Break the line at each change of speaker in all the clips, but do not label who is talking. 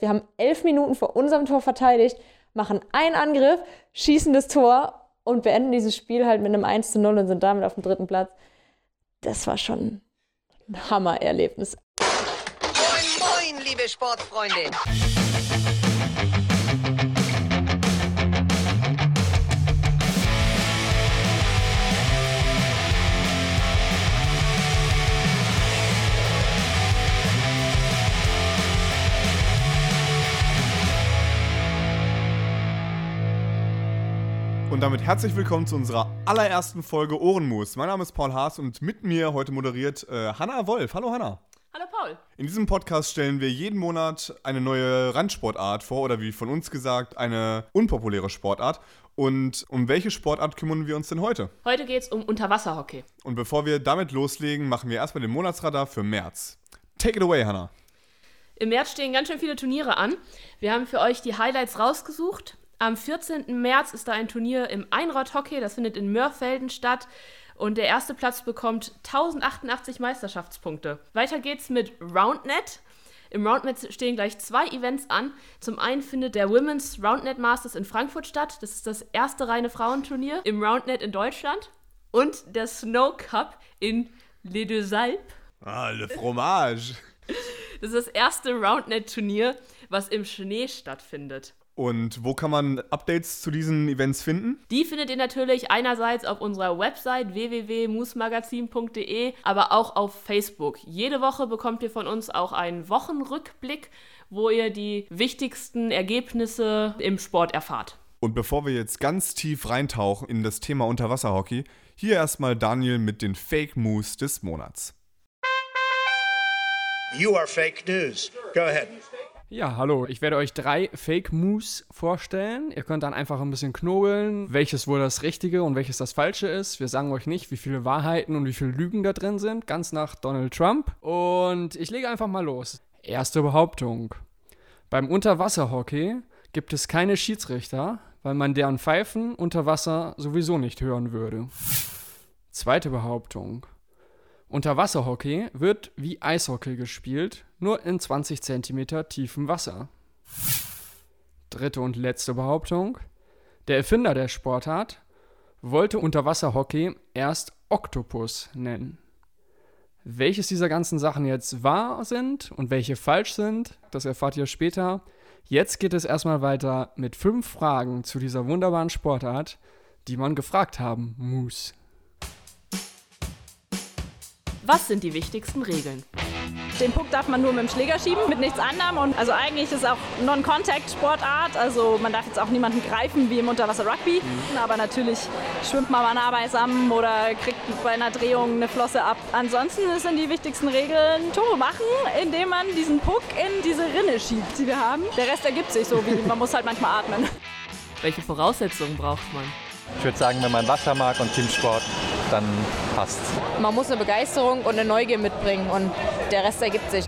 Wir haben elf Minuten vor unserem Tor verteidigt, machen einen Angriff, schießen das Tor und beenden dieses Spiel halt mit einem 1 zu 0 und sind damit auf dem dritten Platz. Das war schon ein Hammererlebnis.
Moin, moin, liebe Sportfreunde.
Und damit herzlich willkommen zu unserer allerersten Folge Ohrenmus. Mein Name ist Paul Haas und mit mir heute moderiert äh, Hanna Wolf. Hallo Hanna.
Hallo Paul.
In diesem Podcast stellen wir jeden Monat eine neue Randsportart vor oder wie von uns gesagt, eine unpopuläre Sportart. Und um welche Sportart kümmern wir uns denn heute?
Heute geht es um Unterwasserhockey.
Und bevor wir damit loslegen, machen wir erstmal den Monatsradar für März. Take it away, Hanna.
Im März stehen ganz schön viele Turniere an. Wir haben für euch die Highlights rausgesucht. Am 14. März ist da ein Turnier im Einrad-Hockey, das findet in Mörfelden statt. Und der erste Platz bekommt 1088 Meisterschaftspunkte. Weiter geht's mit Roundnet. Im Roundnet stehen gleich zwei Events an. Zum einen findet der Women's Roundnet Masters in Frankfurt statt. Das ist das erste reine Frauenturnier im Roundnet in Deutschland. Und der Snow Cup in Les Deux Alpes.
Ah, le fromage.
Das ist das erste Roundnet-Turnier, was im Schnee stattfindet.
Und wo kann man Updates zu diesen Events finden?
Die findet ihr natürlich einerseits auf unserer Website www.musmagazin.de, aber auch auf Facebook. Jede Woche bekommt ihr von uns auch einen Wochenrückblick, wo ihr die wichtigsten Ergebnisse im Sport erfahrt.
Und bevor wir jetzt ganz tief reintauchen in das Thema Unterwasserhockey, hier erstmal Daniel mit den Fake Moves des Monats.
You are fake news. Go ahead.
Ja, hallo. Ich werde euch drei Fake Moves vorstellen. Ihr könnt dann einfach ein bisschen knobeln, welches wohl das Richtige und welches das Falsche ist. Wir sagen euch nicht, wie viele Wahrheiten und wie viele Lügen da drin sind, ganz nach Donald Trump. Und ich lege einfach mal los. Erste Behauptung. Beim Unterwasserhockey gibt es keine Schiedsrichter, weil man deren Pfeifen unter Wasser sowieso nicht hören würde. Zweite Behauptung. Unterwasserhockey wird wie Eishockey gespielt, nur in 20 cm tiefem Wasser. Dritte und letzte Behauptung. Der Erfinder der Sportart wollte Unterwasserhockey erst Oktopus nennen. Welches dieser ganzen Sachen jetzt wahr sind und welche falsch sind, das erfahrt ihr später. Jetzt geht es erstmal weiter mit fünf Fragen zu dieser wunderbaren Sportart, die man gefragt haben muss.
Was sind die wichtigsten Regeln?
Den Puck darf man nur mit dem Schläger schieben, mit nichts anderem. Und also eigentlich ist es auch Non-Contact-Sportart. Also man darf jetzt auch niemanden greifen wie im Unterwasser-Rugby. Mhm. Aber natürlich schwimmt man mal nah beisammen oder kriegt bei einer Drehung eine Flosse ab. Ansonsten sind die wichtigsten Regeln Tore machen, indem man diesen Puck in diese Rinne schiebt, die wir haben. Der Rest ergibt sich so, wie man muss halt manchmal atmen.
Welche Voraussetzungen braucht man?
Ich würde sagen, wenn man Wasser mag und Teamsport, dann passt.
Man muss eine Begeisterung und eine Neugier mitbringen und der Rest ergibt sich.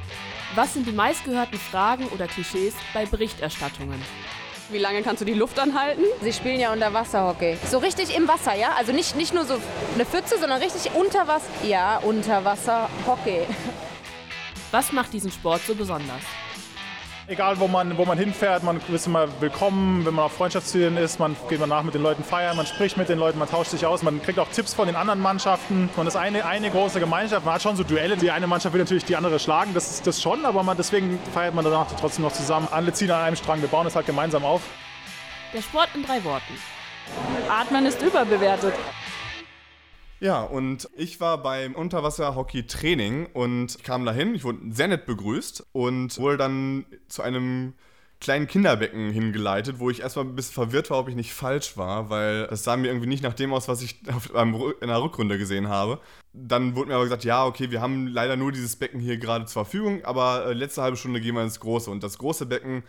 Was sind die meistgehörten Fragen oder Klischees bei Berichterstattungen?
Wie lange kannst du die Luft anhalten?
Sie spielen ja unter Wasserhockey. So richtig im Wasser, ja? Also nicht, nicht nur so eine Pfütze, sondern richtig unter Wasser. Ja, Unterwasserhockey.
Was macht diesen Sport so besonders?
Egal, wo man, wo man hinfährt, man ist immer willkommen, wenn man auf Freundschaftszielen ist, man geht danach mit den Leuten feiern, man spricht mit den Leuten, man tauscht sich aus, man kriegt auch Tipps von den anderen Mannschaften. Man ist eine, eine große Gemeinschaft, man hat schon so Duelle, die eine Mannschaft will natürlich die andere schlagen, das ist das schon, aber man, deswegen feiert man danach trotzdem noch zusammen. Alle ziehen an einem Strang, wir bauen es halt gemeinsam auf.
Der Sport in drei Worten.
Atmen ist überbewertet.
Ja, und ich war beim Unterwasser-Hockey-Training und kam dahin. Ich wurde sehr nett begrüßt und wurde dann zu einem kleinen Kinderbecken hingeleitet, wo ich erstmal ein bisschen verwirrt war, ob ich nicht falsch war, weil das sah mir irgendwie nicht nach dem aus, was ich in der Rückrunde gesehen habe. Dann wurde mir aber gesagt, ja, okay, wir haben leider nur dieses Becken hier gerade zur Verfügung, aber äh, letzte halbe Stunde gehen wir ins große. Und das große Becken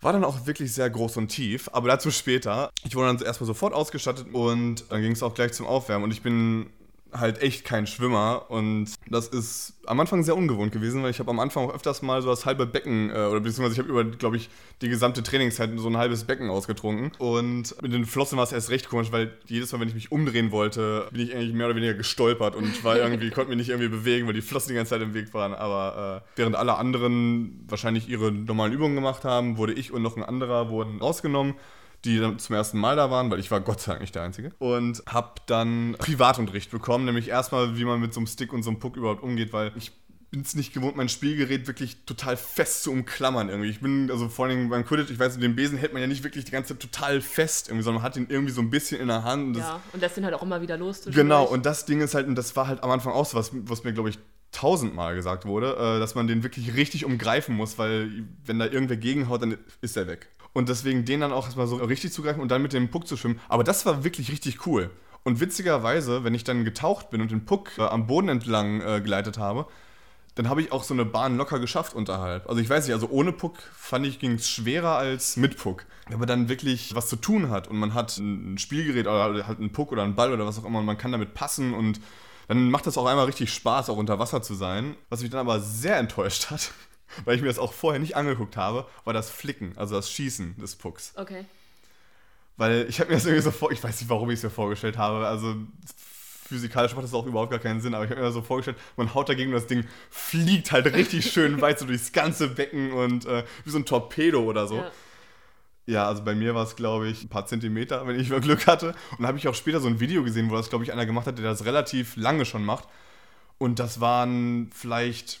war dann auch wirklich sehr groß und tief, aber dazu später. Ich wurde dann erstmal sofort ausgestattet und dann ging es auch gleich zum Aufwärmen und ich bin halt echt kein Schwimmer und das ist am Anfang sehr ungewohnt gewesen, weil ich habe am Anfang auch öfters mal so das halbe Becken, äh, oder beziehungsweise ich habe über, glaube ich, die gesamte Trainingszeit so ein halbes Becken ausgetrunken und mit den Flossen war es erst recht komisch, weil jedes Mal, wenn ich mich umdrehen wollte, bin ich eigentlich mehr oder weniger gestolpert und war irgendwie, konnte mich nicht irgendwie bewegen, weil die Flossen die ganze Zeit im Weg waren, aber äh, während alle anderen wahrscheinlich ihre normalen Übungen gemacht haben, wurde ich und noch ein anderer wurden rausgenommen die dann zum ersten Mal da waren, weil ich war Gott sei Dank nicht der Einzige. Und habe dann Privatunterricht bekommen, nämlich erstmal, wie man mit so einem Stick und so einem Puck überhaupt umgeht, weil ich bin es nicht gewohnt, mein Spielgerät wirklich total fest zu umklammern irgendwie. Ich bin, also vor allem beim Quidditch, ich weiß, den Besen hält man ja nicht wirklich die ganze Zeit total fest irgendwie, sondern man hat ihn irgendwie so ein bisschen in der Hand.
Und ja, und lässt ihn halt auch immer wieder los.
Genau, und das Ding ist halt, und das war halt am Anfang auch so was, was mir, glaube ich, tausendmal gesagt wurde, äh, dass man den wirklich richtig umgreifen muss, weil wenn da irgendwer gegenhaut, dann ist er weg. Und deswegen den dann auch erstmal so richtig zugreifen und dann mit dem Puck zu schwimmen. Aber das war wirklich richtig cool. Und witzigerweise, wenn ich dann getaucht bin und den Puck äh, am Boden entlang äh, geleitet habe, dann habe ich auch so eine Bahn locker geschafft unterhalb. Also ich weiß nicht, also ohne Puck fand ich, ging es schwerer als mit Puck. Wenn man dann wirklich was zu tun hat und man hat ein Spielgerät oder halt einen Puck oder einen Ball oder was auch immer und man kann damit passen und dann macht das auch einmal richtig Spaß, auch unter Wasser zu sein. Was mich dann aber sehr enttäuscht hat, weil ich mir das auch vorher nicht angeguckt habe, war das Flicken, also das Schießen des Pucks.
Okay.
Weil ich habe mir das irgendwie so vor, ich weiß nicht, warum ich es mir vorgestellt habe, also physikalisch macht das auch überhaupt gar keinen Sinn, aber ich habe mir so vorgestellt, man haut dagegen und das Ding fliegt halt richtig schön weit so durchs ganze Becken und äh, wie so ein Torpedo oder so. Ja. Ja, also bei mir war es, glaube ich, ein paar Zentimeter, wenn ich mal Glück hatte. Und da habe ich auch später so ein Video gesehen, wo das, glaube ich, einer gemacht hat, der das relativ lange schon macht. Und das waren vielleicht,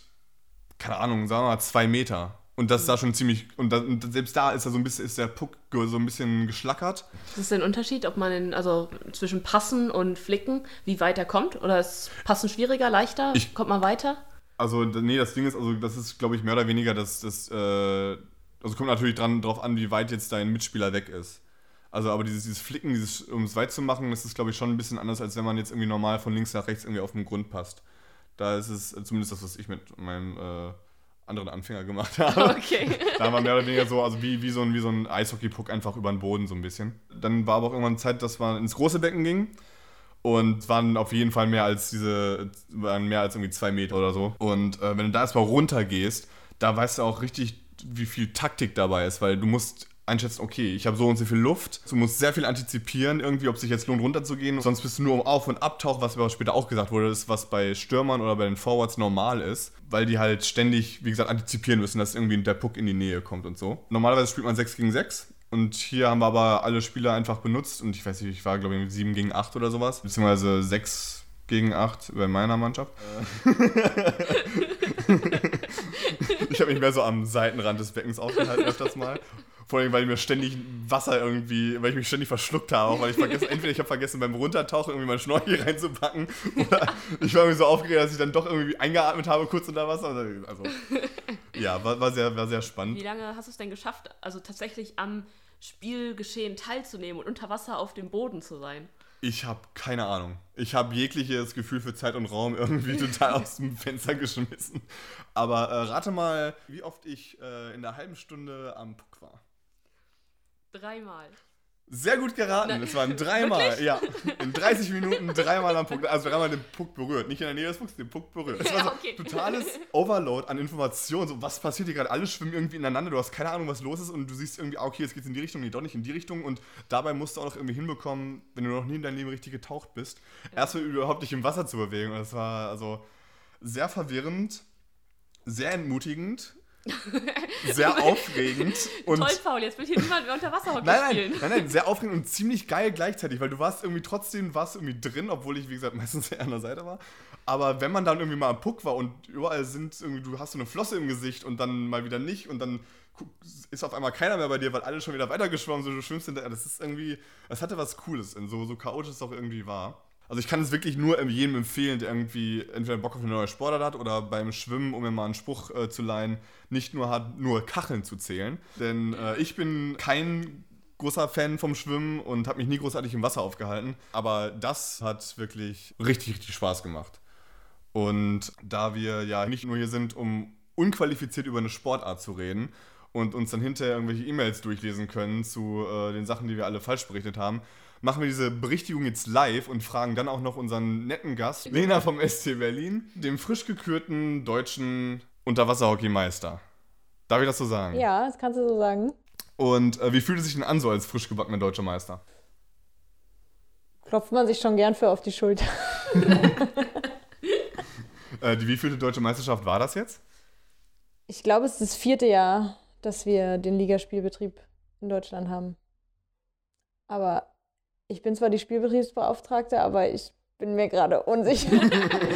keine Ahnung, sagen wir mal zwei Meter. Und das sah schon ziemlich. Und, das, und selbst da ist er so ein bisschen, ist der Puck so ein bisschen geschlackert.
Ist der Unterschied, ob man in, also zwischen Passen und Flicken, wie weit er kommt? Oder ist Passen schwieriger, leichter? Ich, kommt man weiter?
Also, nee, das Ding ist, also das ist, glaube ich, mehr oder weniger das, das äh, also kommt natürlich dran, drauf an, wie weit jetzt dein Mitspieler weg ist. Also, aber dieses, dieses Flicken, dieses, um es weit zu machen, das ist, glaube ich, schon ein bisschen anders, als wenn man jetzt irgendwie normal von links nach rechts irgendwie auf den Grund passt. Da ist es zumindest das, was ich mit meinem äh, anderen Anfänger gemacht habe. Okay. da wir mehr oder weniger so, also wie, wie so ein, so ein Eishockey-Puck einfach über den Boden so ein bisschen. Dann war aber auch irgendwann Zeit, dass man ins große Becken ging. Und es waren auf jeden Fall mehr als diese, waren mehr als irgendwie zwei Meter oder so. Und äh, wenn du da erstmal runter gehst, da weißt du auch richtig wie viel Taktik dabei ist, weil du musst einschätzen, okay, ich habe so und so viel Luft, du musst sehr viel antizipieren, irgendwie, ob es sich jetzt lohnt, runterzugehen. Sonst bist du nur um Auf- und Abtauch, was aber später auch gesagt wurde, ist, was bei Stürmern oder bei den Forwards normal ist, weil die halt ständig, wie gesagt, antizipieren müssen, dass irgendwie der Puck in die Nähe kommt und so. Normalerweise spielt man 6 gegen 6. Und hier haben wir aber alle Spieler einfach benutzt und ich weiß nicht, ich war glaube ich 7 gegen 8 oder sowas, beziehungsweise 6 gegen 8 bei meiner Mannschaft. ich habe mich mehr so am Seitenrand des Beckens aufgehalten öfters mal. Vor allem, weil mir ständig Wasser irgendwie, weil ich mich ständig verschluckt habe. Auch weil ich vergessen, entweder ich habe vergessen beim Runtertauchen irgendwie mein Schnorchel reinzupacken oder ich war mir so aufgeregt, dass ich dann doch irgendwie eingeatmet habe kurz unter Wasser. Also ja, war, war, sehr, war sehr spannend.
Wie lange hast du es denn geschafft, also tatsächlich am Spielgeschehen teilzunehmen und unter Wasser auf dem Boden zu sein?
Ich habe keine Ahnung. Ich habe jegliches Gefühl für Zeit und Raum irgendwie total aus dem Fenster geschmissen. Aber äh, rate mal, wie oft ich äh, in der halben Stunde am Puck war.
Dreimal.
Sehr gut geraten. Es waren dreimal, ja. In 30 Minuten dreimal am Punkt, also dreimal den Punkt berührt. Nicht in der Nähe des Pucks, den Punkt berührt. Es war so okay. totales Overload an Informationen. So, was passiert hier gerade? Alle schwimmen irgendwie ineinander. Du hast keine Ahnung, was los ist und du siehst irgendwie, ah, okay, jetzt geht's in die Richtung, nee, doch nicht in die Richtung. Und dabei musst du auch noch irgendwie hinbekommen, wenn du noch nie in deinem Leben richtig getaucht bist, ja. erstmal überhaupt dich im Wasser zu bewegen. Und das war also sehr verwirrend, sehr entmutigend sehr aufregend.
Und Toll, Paul, jetzt will hier niemand mehr unter Wasser
nein,
spielen.
Nein, nein, sehr aufregend und ziemlich geil gleichzeitig, weil du warst irgendwie trotzdem warst irgendwie drin, obwohl ich, wie gesagt, meistens eher an der Seite war. Aber wenn man dann irgendwie mal am Puck war und überall sind irgendwie, du hast so eine Flosse im Gesicht und dann mal wieder nicht und dann ist auf einmal keiner mehr bei dir, weil alle schon wieder weitergeschwommen sind, du schwimmst hinterher. Das ist irgendwie, das hatte was Cooles, so, so chaotisch es auch irgendwie war. Also ich kann es wirklich nur jedem empfehlen, der irgendwie entweder Bock auf eine neue Sportart hat oder beim Schwimmen, um mir mal einen Spruch äh, zu leihen, nicht nur hat, nur Kacheln zu zählen. Denn äh, ich bin kein großer Fan vom Schwimmen und habe mich nie großartig im Wasser aufgehalten. Aber das hat wirklich richtig, richtig Spaß gemacht. Und da wir ja nicht nur hier sind, um unqualifiziert über eine Sportart zu reden und uns dann hinterher irgendwelche E-Mails durchlesen können zu äh, den Sachen, die wir alle falsch berichtet haben, machen wir diese Berichtigung jetzt live und fragen dann auch noch unseren netten Gast, Lena vom SC Berlin, dem frisch gekürten deutschen Unterwasserhockeymeister. Darf ich das so sagen?
Ja, das kannst du so sagen.
Und äh, wie fühlt es sich denn an, so als frisch gebackener deutscher Meister?
Klopft man sich schon gern für auf die Schulter.
Äh, die wievielte deutsche Meisterschaft war das jetzt?
Ich glaube, es ist das vierte Jahr, dass wir den Ligaspielbetrieb in Deutschland haben. Aber ich bin zwar die Spielbetriebsbeauftragte, aber ich bin mir gerade unsicher.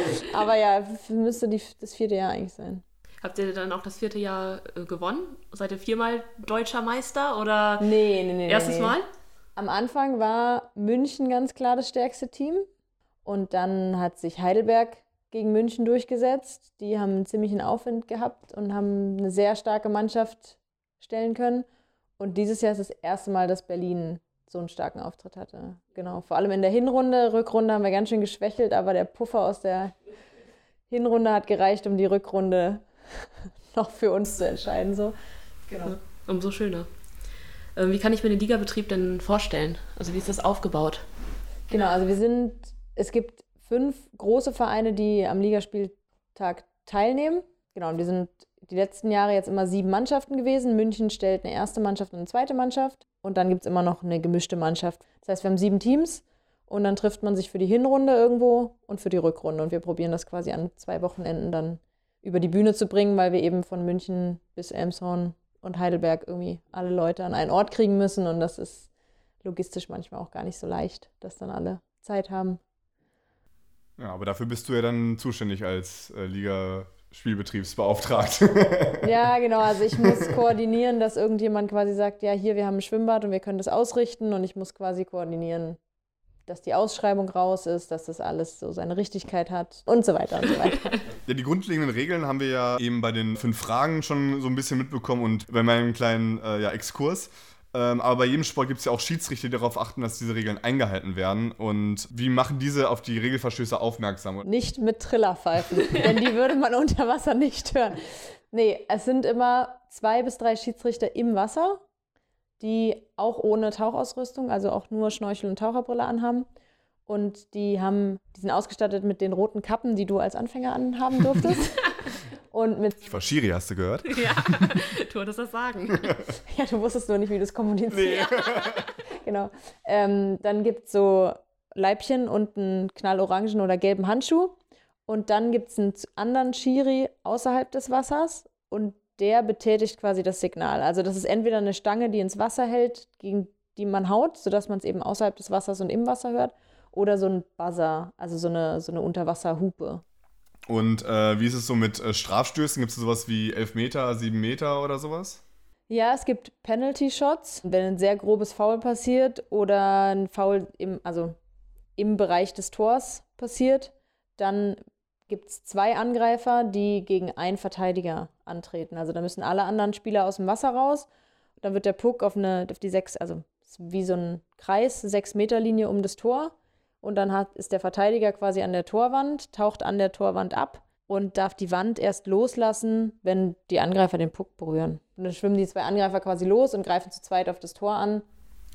aber ja, müsste die, das vierte Jahr eigentlich sein.
Habt ihr dann auch das vierte Jahr äh, gewonnen? Seid ihr viermal deutscher Meister oder
Nee, nee, nee.
erstes
nee.
Mal?
Am Anfang war München ganz klar das stärkste Team. Und dann hat sich Heidelberg gegen München durchgesetzt. Die haben einen ziemlichen Aufwind gehabt und haben eine sehr starke Mannschaft stellen können. Und dieses Jahr ist das erste Mal, dass Berlin so einen starken Auftritt hatte. Genau, vor allem in der Hinrunde. Rückrunde haben wir ganz schön geschwächelt, aber der Puffer aus der Hinrunde hat gereicht, um die Rückrunde noch für uns zu entscheiden. So. Genau.
Umso schöner. Ähm, wie kann ich mir den Ligabetrieb denn vorstellen? Also wie ist das aufgebaut?
Genau, also wir sind, es gibt fünf große Vereine, die am Ligaspieltag teilnehmen. Genau, und wir sind die letzten Jahre jetzt immer sieben Mannschaften gewesen. München stellt eine erste Mannschaft und eine zweite Mannschaft. Und dann gibt es immer noch eine gemischte Mannschaft. Das heißt, wir haben sieben Teams und dann trifft man sich für die Hinrunde irgendwo und für die Rückrunde. Und wir probieren das quasi an zwei Wochenenden dann über die Bühne zu bringen, weil wir eben von München bis Elmshorn und Heidelberg irgendwie alle Leute an einen Ort kriegen müssen. Und das ist logistisch manchmal auch gar nicht so leicht, dass dann alle Zeit haben.
Ja, aber dafür bist du ja dann zuständig als äh, Liga-Spielbetriebsbeauftragte.
Ja, genau. Also ich muss koordinieren, dass irgendjemand quasi sagt, ja, hier, wir haben ein Schwimmbad und wir können das ausrichten. Und ich muss quasi koordinieren, dass die Ausschreibung raus ist, dass das alles so seine Richtigkeit hat und so weiter und so weiter.
Ja, die grundlegenden Regeln haben wir ja eben bei den fünf Fragen schon so ein bisschen mitbekommen und bei meinem kleinen äh, ja, Exkurs. Ähm, aber bei jedem Sport gibt es ja auch Schiedsrichter, die darauf achten, dass diese Regeln eingehalten werden. Und wie machen diese auf die Regelverstöße aufmerksam?
Nicht mit Trillerpfeifen, denn die würde man unter Wasser nicht hören. Nee, es sind immer zwei bis drei Schiedsrichter im Wasser, die auch ohne Tauchausrüstung, also auch nur Schnorchel und Taucherbrille anhaben. Und die haben, die sind ausgestattet mit den roten Kappen, die du als Anfänger anhaben durftest. und mit,
Ich war Schiri, hast du gehört?
Ja, du wolltest das sagen.
ja, du wusstest nur nicht, wie du es kommunizierst. genau. Ähm, dann gibt es so Leibchen und einen knallorangen oder gelben Handschuh. Und dann gibt es einen anderen Schiri außerhalb des Wassers und der betätigt quasi das Signal. Also das ist entweder eine Stange, die ins Wasser hält, gegen die man haut, sodass man es eben außerhalb des Wassers und im Wasser hört, oder so ein Buzzer, also so eine, so eine Unterwasserhupe.
Und äh, wie ist es so mit äh, Strafstößen? Gibt es sowas wie 11 Meter, 7 Meter oder sowas?
Ja, es gibt Penalty-Shots, wenn ein sehr grobes Foul passiert oder ein Foul im, also im Bereich des Tors passiert, dann gibt es zwei Angreifer, die gegen einen Verteidiger antreten. Also da müssen alle anderen Spieler aus dem Wasser raus. Dann wird der Puck auf, eine, auf die sechs, also wie so ein Kreis, sechs Meter Linie um das Tor. Und dann hat, ist der Verteidiger quasi an der Torwand, taucht an der Torwand ab und darf die Wand erst loslassen, wenn die Angreifer den Puck berühren. Und dann schwimmen die zwei Angreifer quasi los und greifen zu zweit auf das Tor an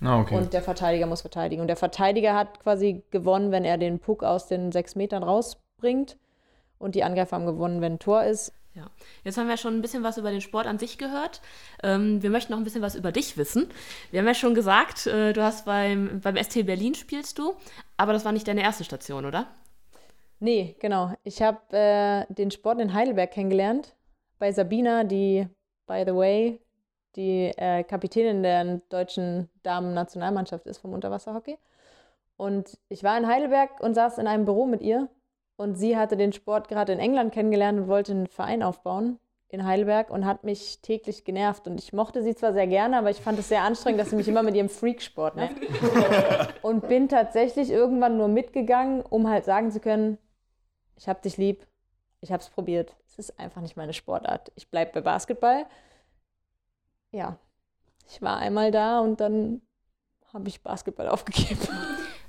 Ah, okay.
und der Verteidiger muss verteidigen. Und der Verteidiger hat quasi gewonnen, wenn er den Puck aus den sechs Metern rausbringt. Und die Angreifer haben gewonnen, wenn ein Tor ist.
Ja. Jetzt haben wir schon ein bisschen was über den Sport an sich gehört. Ähm, wir möchten noch ein bisschen was über dich wissen. Wir haben ja schon gesagt, äh, du hast beim, beim ST Berlin spielst du, aber das war nicht deine erste Station, oder?
Nee, genau. Ich habe äh, den Sport in Heidelberg kennengelernt. Bei Sabina, die, by the way, die äh, Kapitänin der deutschen Damen-Nationalmannschaft ist vom Unterwasserhockey. Und ich war in Heidelberg und saß in einem Büro mit ihr. Und sie hatte den Sport gerade in England kennengelernt und wollte einen Verein aufbauen in Heidelberg und hat mich täglich genervt. Und ich mochte sie zwar sehr gerne, aber ich fand es sehr anstrengend, dass sie mich immer mit ihrem Freaksport nervt. und bin tatsächlich irgendwann nur mitgegangen, um halt sagen zu können, ich hab dich lieb, ich hab's probiert. Es ist einfach nicht meine Sportart. Ich bleib bei Basketball. Ja, ich war einmal da und dann habe ich Basketball aufgegeben.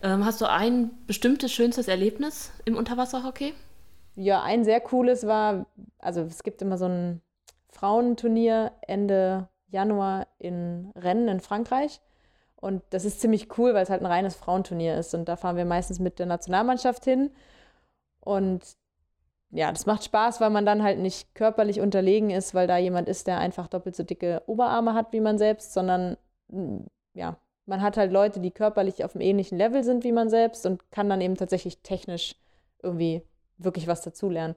Ähm, hast du ein bestimmtes schönstes Erlebnis im Unterwasserhockey?
Ja, ein sehr cooles war, also es gibt immer so ein Frauenturnier Ende Januar in Rennes in Frankreich. Und das ist ziemlich cool, weil es halt ein reines Frauenturnier ist. Und da fahren wir meistens mit der Nationalmannschaft hin. Und ja, das macht Spaß, weil man dann halt nicht körperlich unterlegen ist, weil da jemand ist, der einfach doppelt so dicke Oberarme hat wie man selbst, sondern mm, ja, man hat halt Leute, die körperlich auf einem ähnlichen Level sind wie man selbst und kann dann eben tatsächlich technisch irgendwie wirklich was dazulernen.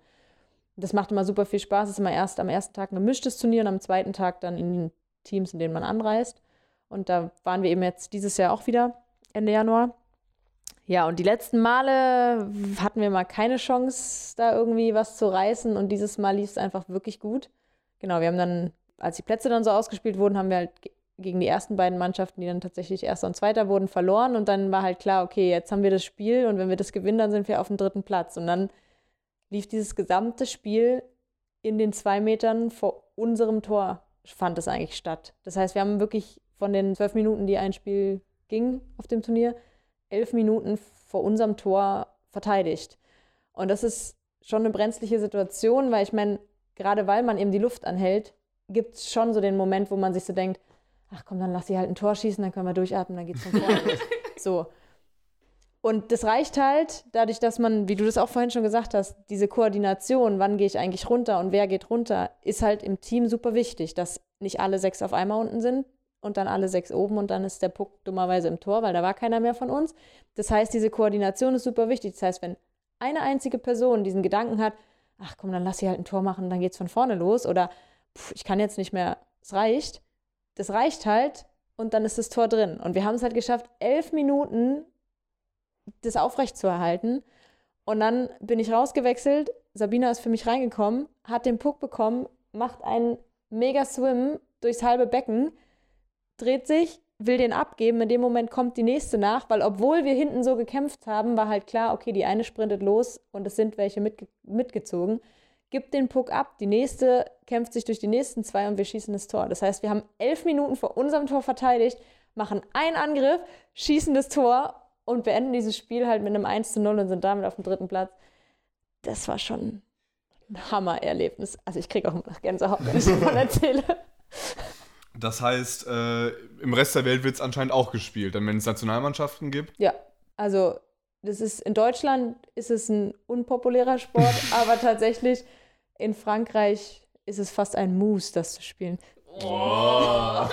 Das macht immer super viel Spaß. Es ist immer erst am ersten Tag ein gemischtes Turnier und am zweiten Tag dann in den Teams, in denen man anreist. Und da waren wir eben jetzt dieses Jahr auch wieder Ende Januar. Ja, und die letzten Male hatten wir mal keine Chance, da irgendwie was zu reißen. Und dieses Mal lief es einfach wirklich gut. Genau, wir haben dann, als die Plätze dann so ausgespielt wurden, haben wir halt gegen die ersten beiden Mannschaften, die dann tatsächlich Erster und Zweiter wurden, verloren. Und dann war halt klar, okay, jetzt haben wir das Spiel und wenn wir das gewinnen, dann sind wir auf dem dritten Platz. Und dann lief dieses gesamte Spiel in den zwei Metern vor unserem Tor, fand es eigentlich statt. Das heißt, wir haben wirklich von den zwölf Minuten, die ein Spiel ging auf dem Turnier, elf Minuten vor unserem Tor verteidigt. Und das ist schon eine brenzliche Situation, weil ich meine, gerade weil man eben die Luft anhält, gibt es schon so den Moment, wo man sich so denkt, ach komm, dann lass sie halt ein Tor schießen, dann können wir durchatmen, dann geht's von vorne los. So. Und das reicht halt, dadurch, dass man, wie du das auch vorhin schon gesagt hast, diese Koordination, wann gehe ich eigentlich runter und wer geht runter, ist halt im Team super wichtig, dass nicht alle sechs auf einmal unten sind und dann alle sechs oben und dann ist der Puck dummerweise im Tor, weil da war keiner mehr von uns. Das heißt, diese Koordination ist super wichtig. Das heißt, wenn eine einzige Person diesen Gedanken hat, ach komm, dann lass sie halt ein Tor machen, dann geht's von vorne los oder pff, ich kann jetzt nicht mehr, es reicht, das reicht halt und dann ist das Tor drin. Und wir haben es halt geschafft, elf Minuten das aufrecht zu erhalten. Und dann bin ich rausgewechselt. Sabina ist für mich reingekommen, hat den Puck bekommen, macht einen mega Swim durchs halbe Becken, dreht sich, will den abgeben. In dem Moment kommt die nächste nach, weil obwohl wir hinten so gekämpft haben, war halt klar, okay, die eine sprintet los und es sind welche mitge mitgezogen gibt den Puck ab, die nächste kämpft sich durch die nächsten zwei und wir schießen das Tor. Das heißt, wir haben elf Minuten vor unserem Tor verteidigt, machen einen Angriff, schießen das Tor und beenden dieses Spiel halt mit einem 1 zu 0 und sind damit auf dem dritten Platz. Das war schon ein Hammererlebnis. Also ich kriege auch noch Gänsehaut, wenn ich davon erzähle.
Das heißt, äh, im Rest der Welt wird es anscheinend auch gespielt, wenn es Nationalmannschaften gibt.
Ja, also das ist in Deutschland ist es ein unpopulärer Sport, aber tatsächlich in Frankreich ist es fast ein Muss, das zu spielen. Oh.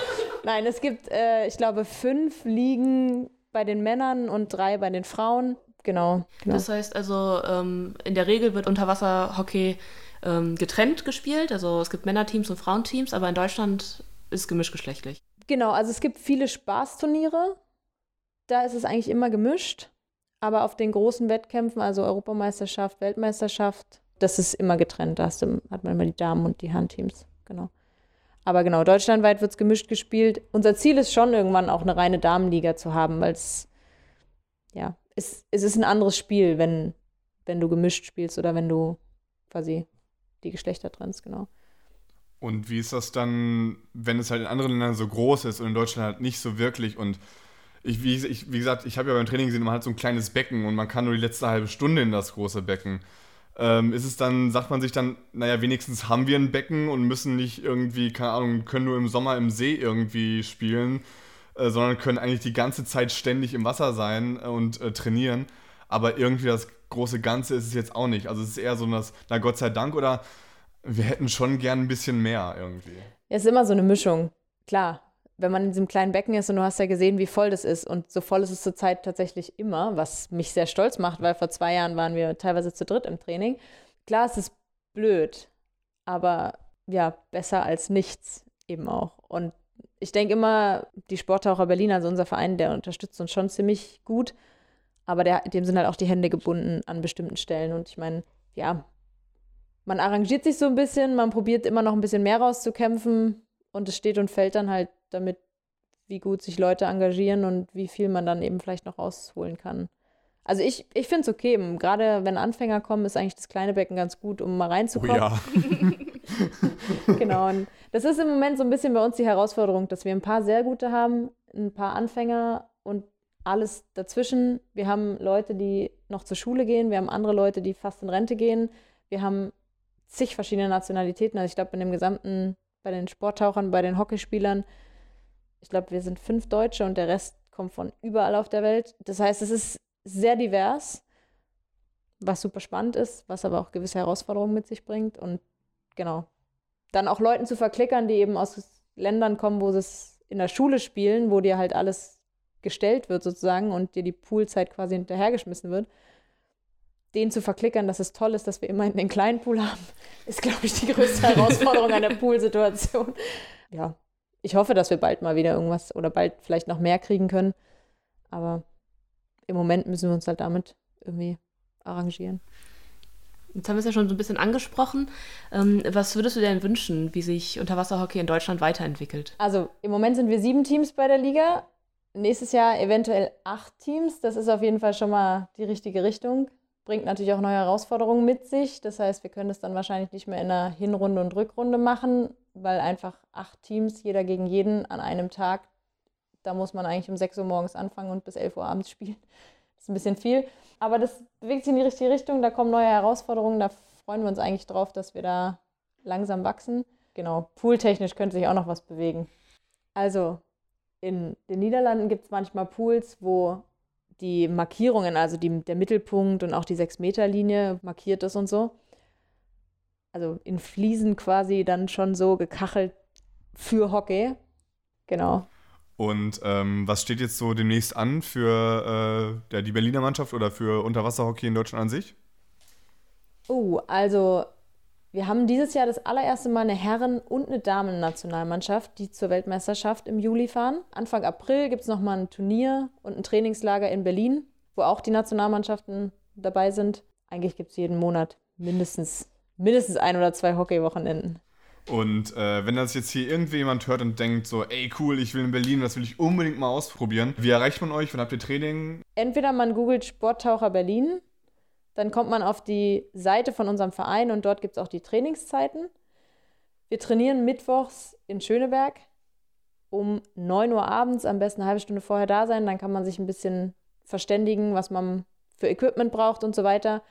Nein, es gibt, äh, ich glaube, fünf Ligen bei den Männern und drei bei den Frauen. Genau. genau.
Das heißt also, ähm, in der Regel wird Unterwasserhockey ähm, getrennt gespielt. Also es gibt Männerteams und Frauenteams, aber in Deutschland ist es gemischtgeschlechtlich.
Genau, also es gibt viele Spaßturniere. Da ist es eigentlich immer gemischt. Aber auf den großen Wettkämpfen, also Europameisterschaft, Weltmeisterschaft, das ist immer getrennt. Da hat man immer die Damen- und die Handteams. Genau. Aber genau, deutschlandweit wird es gemischt gespielt. Unser Ziel ist schon, irgendwann auch eine reine Damenliga zu haben, weil es, ja, es, es ist ein anderes Spiel, wenn, wenn du gemischt spielst oder wenn du quasi die Geschlechter trennst, genau.
Und wie ist das dann, wenn es halt in anderen Ländern so groß ist und in Deutschland halt nicht so wirklich und ich, wie, ich, wie gesagt, ich habe ja beim Training gesehen, man hat so ein kleines Becken und man kann nur die letzte halbe Stunde in das große Becken ähm, ist es dann, sagt man sich dann, naja, wenigstens haben wir ein Becken und müssen nicht irgendwie, keine Ahnung, können nur im Sommer im See irgendwie spielen, äh, sondern können eigentlich die ganze Zeit ständig im Wasser sein und äh, trainieren. Aber irgendwie das große Ganze ist es jetzt auch nicht. Also es ist eher so, dass, na Gott sei Dank oder wir hätten schon gern ein bisschen mehr irgendwie.
Es ist immer so eine Mischung. Klar, wenn man in diesem kleinen Becken ist und du hast ja gesehen, wie voll das ist. Und so voll ist es zurzeit tatsächlich immer, was mich sehr stolz macht, weil vor zwei Jahren waren wir teilweise zu dritt im Training. Klar, es ist blöd, aber ja, besser als nichts eben auch. Und ich denke immer, die Sporttaucher Berlin, also unser Verein, der unterstützt uns schon ziemlich gut. Aber der, dem sind halt auch die Hände gebunden an bestimmten Stellen. Und ich meine, ja, man arrangiert sich so ein bisschen, man probiert immer noch ein bisschen mehr rauszukämpfen. Und es steht und fällt dann halt damit, wie gut sich Leute engagieren und wie viel man dann eben vielleicht noch rausholen kann. Also ich, ich finde es okay. Gerade wenn Anfänger kommen, ist eigentlich das kleine Becken ganz gut, um mal reinzukommen. Oh ja. genau. Und das ist im Moment so ein bisschen bei uns die Herausforderung, dass wir ein paar sehr gute haben, ein paar Anfänger und alles dazwischen. Wir haben Leute, die noch zur Schule gehen, wir haben andere Leute, die fast in Rente gehen. Wir haben zig verschiedene Nationalitäten. Also ich glaube, in dem gesamten, bei den Sporttauchern, bei den Hockeyspielern ich glaube, wir sind fünf Deutsche und der Rest kommen von überall auf der Welt. Das heißt, es ist sehr divers, was super spannend ist, was aber auch gewisse Herausforderungen mit sich bringt. Und genau, dann auch Leuten zu verklickern, die eben aus Ländern kommen, wo sie es in der Schule spielen, wo dir halt alles gestellt wird sozusagen und dir die Poolzeit quasi hinterhergeschmissen wird. Den zu verklickern, dass es toll ist, dass wir immerhin den kleinen Pool haben, ist, glaube ich, die größte Herausforderung an der Poolsituation. Ja, ich hoffe, dass wir bald mal wieder irgendwas oder bald vielleicht noch mehr kriegen können. Aber im Moment müssen wir uns halt damit irgendwie arrangieren.
Jetzt haben wir es ja schon so ein bisschen angesprochen. Ähm, was würdest du denn wünschen, wie sich Unterwasserhockey in Deutschland weiterentwickelt?
Also im Moment sind wir sieben Teams bei der Liga. Nächstes Jahr eventuell acht Teams. Das ist auf jeden Fall schon mal die richtige Richtung. Bringt natürlich auch neue Herausforderungen mit sich. Das heißt, wir können das dann wahrscheinlich nicht mehr in einer Hinrunde und Rückrunde machen, weil einfach acht Teams, jeder gegen jeden an einem Tag, da muss man eigentlich um 6 Uhr morgens anfangen und bis 11 Uhr abends spielen. Das ist ein bisschen viel. Aber das bewegt sich in die richtige Richtung. Da kommen neue Herausforderungen. Da freuen wir uns eigentlich drauf, dass wir da langsam wachsen. Genau, pooltechnisch könnte sich auch noch was bewegen. Also in den Niederlanden gibt es manchmal Pools, wo die Markierungen, also die, der Mittelpunkt und auch die 6-Meter-Linie markiert ist und so. Also in Fliesen quasi dann schon so gekachelt für Hockey. Genau.
Und ähm, was steht jetzt so demnächst an für äh, die Berliner Mannschaft oder für Unterwasserhockey in Deutschland an sich?
Oh, also wir haben dieses Jahr das allererste Mal eine Herren- und eine Damen-Nationalmannschaft, die zur Weltmeisterschaft im Juli fahren. Anfang April gibt es nochmal ein Turnier und ein Trainingslager in Berlin, wo auch die Nationalmannschaften dabei sind. Eigentlich gibt es jeden Monat mindestens, mindestens ein oder zwei Hockeywochenenden.
Und äh, wenn das jetzt hier irgendjemand hört und denkt so, ey cool, ich will in Berlin, das will ich unbedingt mal ausprobieren. Wie erreicht man euch? Wann habt ihr Training?
Entweder man googelt Sporttaucher Berlin, dann kommt man auf die Seite von unserem Verein und dort gibt es auch die Trainingszeiten. Wir trainieren mittwochs in Schöneberg um 9 Uhr abends, am besten eine halbe Stunde vorher da sein, dann kann man sich ein bisschen verständigen, was man für Equipment braucht und so weiter.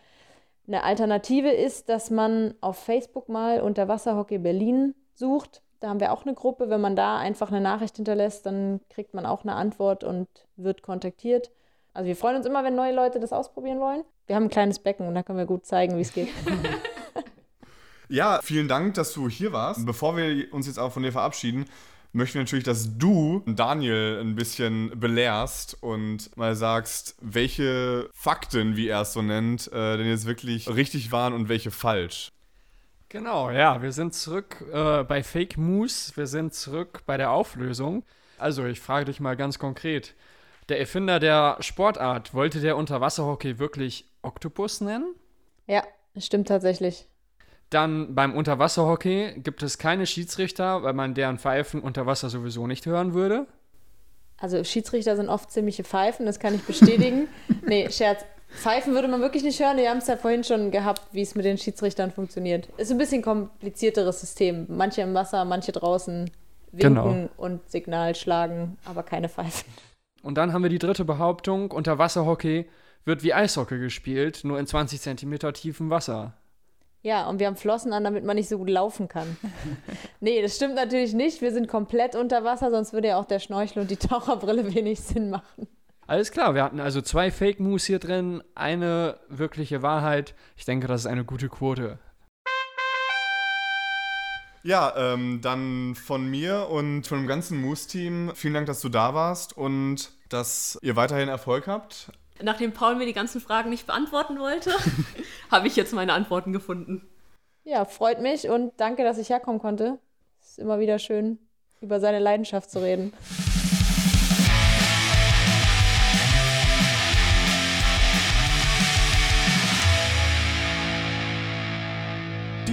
Eine Alternative ist, dass man auf Facebook mal unter Wasserhockey Berlin sucht. Da haben wir auch eine Gruppe. Wenn man da einfach eine Nachricht hinterlässt, dann kriegt man auch eine Antwort und wird kontaktiert. Also wir freuen uns immer, wenn neue Leute das ausprobieren wollen. Wir haben ein kleines Becken und da können wir gut zeigen, wie es geht.
ja, vielen Dank, dass du hier warst. Bevor wir uns jetzt auch von dir verabschieden, möchte natürlich, dass du Daniel ein bisschen belehrst und mal sagst, welche Fakten, wie er es so nennt, äh, denn jetzt wirklich richtig waren und welche falsch.
Genau, ja, wir sind zurück äh, bei Fake Moose, wir sind zurück bei der Auflösung. Also, ich frage dich mal ganz konkret. Der Erfinder der Sportart, wollte der Unterwasserhockey wirklich Oktopus nennen?
Ja, stimmt tatsächlich.
Dann beim Unterwasserhockey gibt es keine Schiedsrichter, weil man deren Pfeifen unter Wasser sowieso nicht hören würde.
Also Schiedsrichter sind oft ziemliche Pfeifen, das kann ich bestätigen. nee, Scherz. Pfeifen würde man wirklich nicht hören. Wir haben es ja vorhin schon gehabt, wie es mit den Schiedsrichtern funktioniert. Ist ein bisschen komplizierteres System. Manche im Wasser, manche draußen winken genau. und Signal schlagen, aber keine Pfeifen.
Und dann haben wir die dritte Behauptung: Unterwasserhockey wird wie Eishockey gespielt, nur in 20 cm tiefem Wasser.
Ja, und wir haben Flossen an, damit man nicht so gut laufen kann. nee, das stimmt natürlich nicht. Wir sind komplett unter Wasser, sonst würde ja auch der Schnorchel und die Taucherbrille wenig Sinn machen.
Alles klar, wir hatten also zwei Fake Moves hier drin, eine wirkliche Wahrheit. Ich denke, das ist eine gute Quote.
Ja, ähm, dann von mir und von dem ganzen Moose-Team vielen Dank, dass du da warst und dass ihr weiterhin Erfolg habt.
Nachdem Paul mir die ganzen Fragen nicht beantworten wollte, habe ich jetzt meine Antworten gefunden.
Ja, freut mich und danke, dass ich herkommen konnte. Es ist immer wieder schön, über seine Leidenschaft zu reden.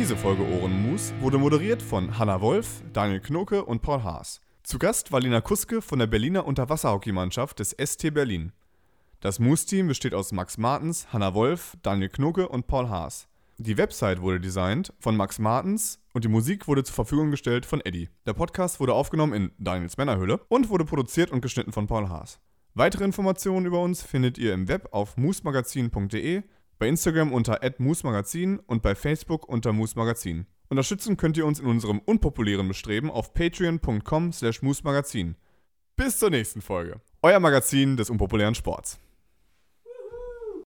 Diese Folge Ohrenmus wurde moderiert von Hanna Wolf, Daniel Knoke und Paul Haas. Zu Gast war Lena Kuske von der Berliner Unterwasserhockeymannschaft des ST Berlin. Das Moose-Team besteht aus Max Martens, Hanna Wolf, Daniel Knoke und Paul Haas. Die Website wurde designt von Max Martens und die Musik wurde zur Verfügung gestellt von Eddie. Der Podcast wurde aufgenommen in Daniels Männerhöhle und wurde produziert und geschnitten von Paul Haas. Weitere Informationen über uns findet ihr im Web auf moosmagazin.de, bei Instagram unter @moosmagazin und bei Facebook unter moosmagazin. Unterstützen könnt ihr uns in unserem unpopulären Bestreben auf patreon.com/moosmagazin. Bis zur nächsten Folge. Euer Magazin des unpopulären Sports.